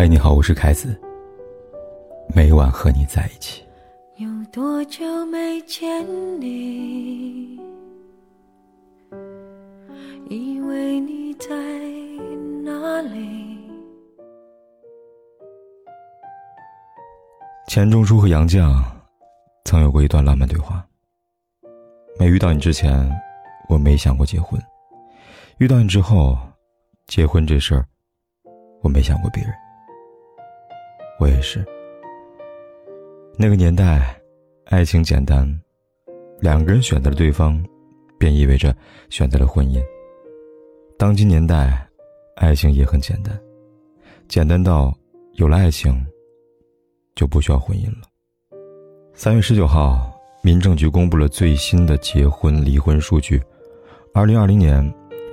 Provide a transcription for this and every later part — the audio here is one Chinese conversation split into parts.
嗨，你好，我是凯子。每晚和你在一起。有多久没见你？以为你在哪里？钱钟书和杨绛曾有过一段浪漫对话。没遇到你之前，我没想过结婚；遇到你之后，结婚这事儿，我没想过别人。我也是。那个年代，爱情简单，两个人选择了对方，便意味着选择了婚姻。当今年代，爱情也很简单，简单到有了爱情，就不需要婚姻了。三月十九号，民政局公布了最新的结婚离婚数据，二零二零年，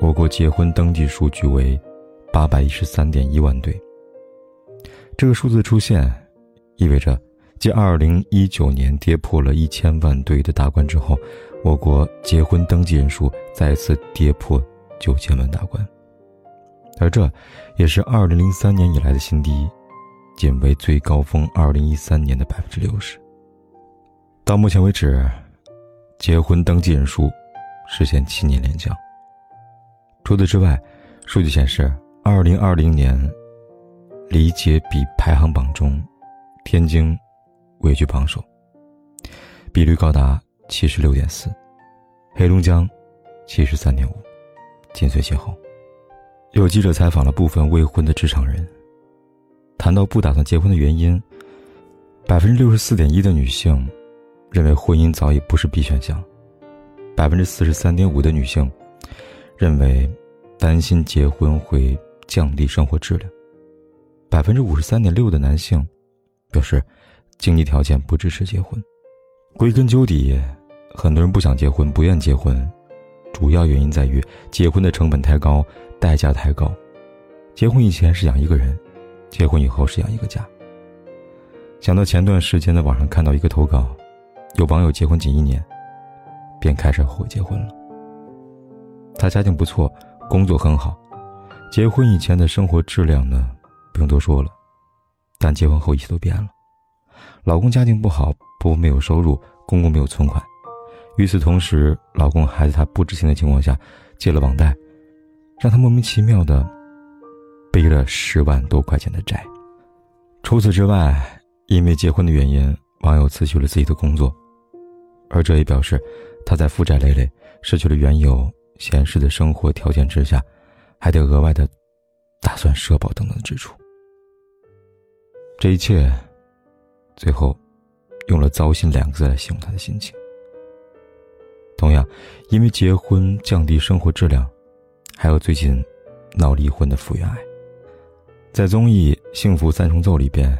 我国结婚登记数据为八百一十三点一万对。这个数字出现，意味着，继二零一九年跌破了一千万对的大关之后，我国结婚登记人数再次跌破九千万大关。而这，也是二零零三年以来的新低，仅为最高峰二零一三年的百分之六十。到目前为止，结婚登记人数实现七年连降。除此之外，数据显示，二零二零年。理解比排行榜中，天津位居榜首，比率高达七十六点四，黑龙江七十三点五，紧随其后。有记者采访了部分未婚的职场人，谈到不打算结婚的原因，百分之六十四点一的女性认为婚姻早已不是 B 选项，百分之四十三点五的女性认为担心结婚会降低生活质量。百分之五十三点六的男性表示，经济条件不支持结婚。归根究底，很多人不想结婚，不愿结婚，主要原因在于结婚的成本太高，代价太高。结婚以前是养一个人，结婚以后是养一个家。想到前段时间在网上看到一个投稿，有网友结婚仅一年，便开始后悔结婚了。他家境不错，工作很好，结婚以前的生活质量呢？不用多说了，但结婚后一切都变了。老公家境不好，婆婆没有收入，公公没有存款。与此同时，老公还在她不知情的情况下借了网贷，让她莫名其妙的背了十万多块钱的债。除此之外，因为结婚的原因，网友辞去了自己的工作，而这也表示他在负债累累、失去了原有闲适的生活条件之下，还得额外的打算社保等等的支出。这一切，最后，用了“糟心”两个字来形容他的心情。同样，因为结婚降低生活质量，还有最近闹离婚的福原爱，在综艺《幸福三重奏》里边，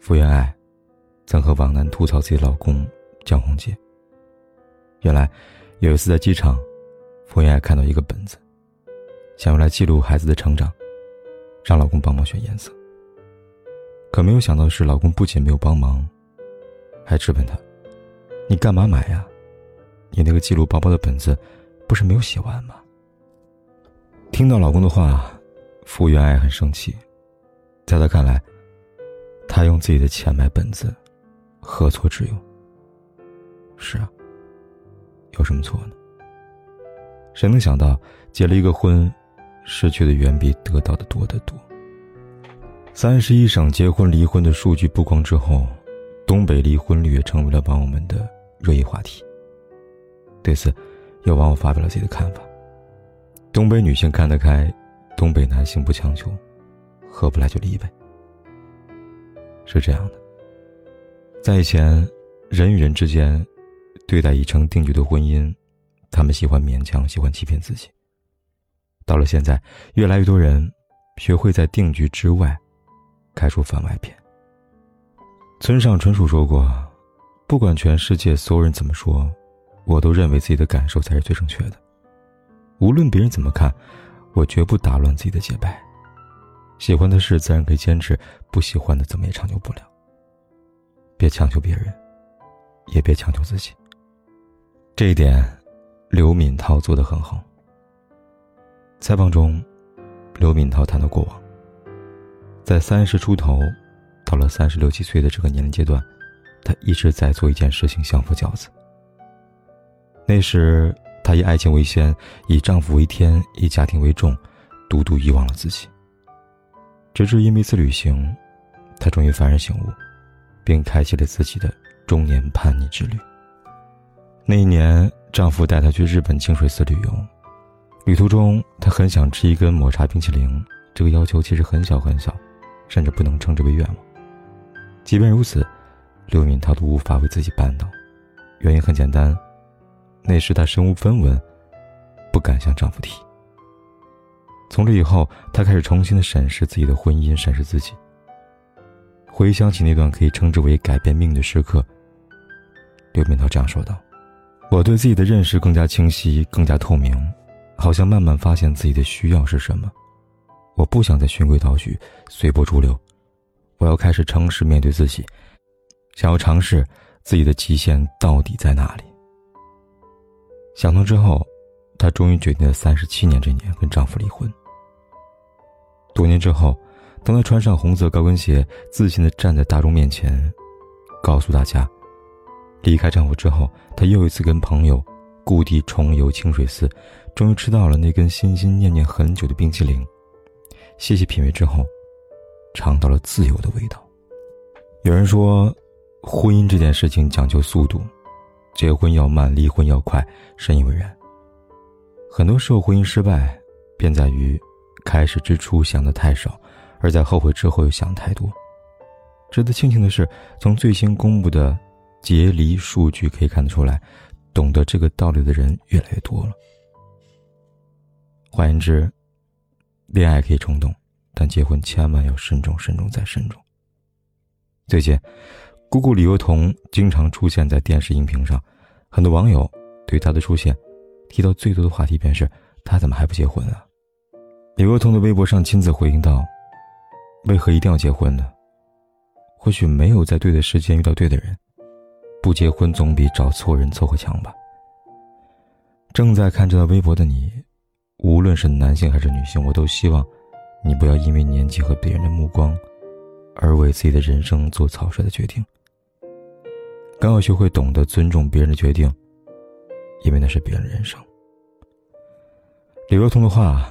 福原爱曾和王楠吐槽自己老公江宏杰。原来，有一次在机场，福原爱看到一个本子，想用来记录孩子的成长，让老公帮忙选颜色。可没有想到的是，老公不仅没有帮忙，还质问她：“你干嘛买呀？你那个记录宝宝的本子，不是没有写完吗？”听到老公的话，傅园爱很生气。在他看来，他用自己的钱买本子，何错之有？是啊，有什么错呢？谁能想到，结了一个婚，失去的远比得到的多得多？三十一省结婚离婚的数据曝光之后，东北离婚率也成为了网友们的热议话题。对此，有网友发表了自己的看法：东北女性看得开，东北男性不强求，合不来就离呗。是这样的，在以前，人与人之间对待已成定局的婚姻，他们喜欢勉强，喜欢欺骗自己。到了现在，越来越多人学会在定局之外。开出番外篇。村上春树说过：“不管全世界所有人怎么说，我都认为自己的感受才是最正确的。无论别人怎么看，我绝不打乱自己的节拍。喜欢的事自然可以坚持，不喜欢的怎么也长久不了。别强求别人，也别强求自己。这一点，刘敏涛做得很好。采访中，刘敏涛谈到过往。”在三十出头，到了三十六七岁的这个年龄阶段，她一直在做一件事情，相夫教子。那时，她以爱情为先，以丈夫为天，以家庭为重，独独遗忘了自己。直至因为一次旅行，她终于幡然醒悟，并开启了自己的中年叛逆之旅。那一年，丈夫带她去日本清水寺旅游，旅途中，她很想吃一根抹茶冰淇淋，这个要求其实很小很小。甚至不能称之为愿望。即便如此，刘敏涛都无法为自己办到，原因很简单，那时她身无分文，不敢向丈夫提。从这以后，她开始重新的审视自己的婚姻，审视自己。回想起那段可以称之为改变命运的时刻，刘敏涛这样说道：“我对自己的认识更加清晰，更加透明，好像慢慢发现自己的需要是什么。”我不想再循规蹈矩、随波逐流，我要开始诚实面对自己，想要尝试自己的极限到底在哪里。想通之后，她终于决定在三十七年这年跟丈夫离婚。多年之后，当她穿上红色高跟鞋，自信的站在大众面前，告诉大家，离开丈夫之后，她又一次跟朋友故地重游清水寺，终于吃到了那根心心念念很久的冰淇淋。细细品味之后，尝到了自由的味道。有人说，婚姻这件事情讲究速度，结婚要慢，离婚要快，深以为然。很多时候，婚姻失败便在于开始之初想的太少，而在后悔之后又想太多。值得庆幸的是，从最新公布的结离数据可以看得出来，懂得这个道理的人越来越多了。换言之，恋爱可以冲动，但结婚千万要慎重、慎重再慎重。最近，姑姑李若彤经常出现在电视荧屏上，很多网友对她的出现提到最多的话题便是她怎么还不结婚啊？李若彤的微博上亲自回应道：“为何一定要结婚呢？或许没有在对的时间遇到对的人，不结婚总比找错人凑合强吧。”正在看这条微博的你。无论是男性还是女性，我都希望你不要因为年纪和别人的目光，而为自己的人生做草率的决定。更要学会懂得尊重别人的决定，因为那是别人的人生。李若彤的话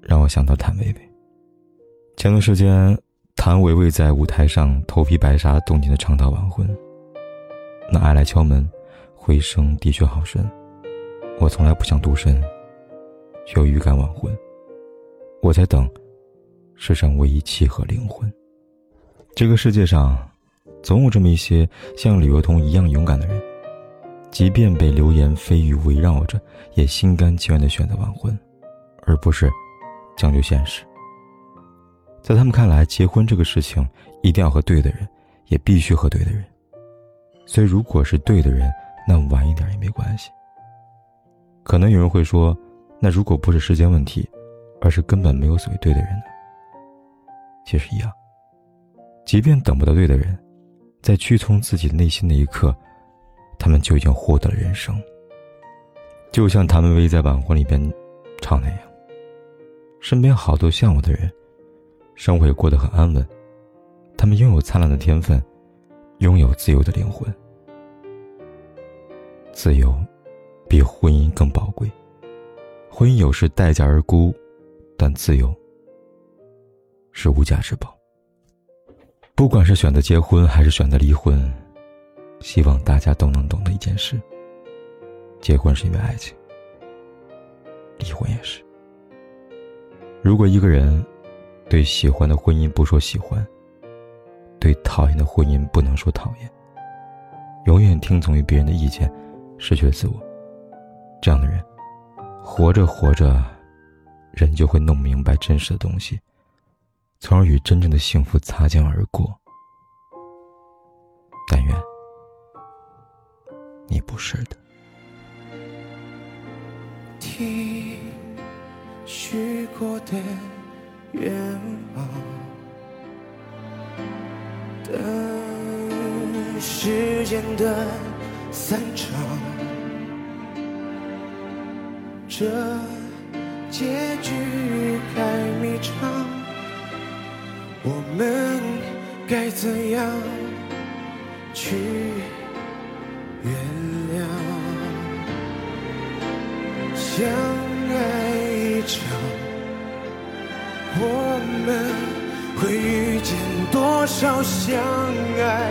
让我想到谭维维。前段时间，谭维维在舞台上头皮白纱，动情的唱到晚婚。那爱来敲门，回声的确好深。我从来不想独身。需要预感晚婚，我在等世上唯一契合灵魂。这个世界上，总有这么一些像李若彤一样勇敢的人，即便被流言蜚语围绕着，也心甘情愿的选择晚婚，而不是将就现实。在他们看来，结婚这个事情一定要和对的人，也必须和对的人。所以，如果是对的人，那晚一点也没关系。可能有人会说。那如果不是时间问题，而是根本没有所谓对的人呢？其实一样。即便等不到对的人，在屈从自己内心那一刻，他们就已经获得了人生。就像谭维维在晚婚里边唱那样：“身边好多像我的人，生活也过得很安稳。他们拥有灿烂的天分，拥有自由的灵魂。自由，比婚姻更宝贵。”婚姻有时待价而沽，但自由是无价之宝。不管是选择结婚还是选择离婚，希望大家都能懂得一件事：结婚是因为爱情，离婚也是。如果一个人对喜欢的婚姻不说喜欢，对讨厌的婚姻不能说讨厌，永远听从于别人的意见，失去了自我，这样的人。活着活着，人就会弄明白真实的东西，从而与真正的幸福擦肩而过。但愿你不是的。听许过的愿望，等时间的散场。这结局太迷长，我们该怎样去原谅？相爱一场，我们会遇见多少相爱？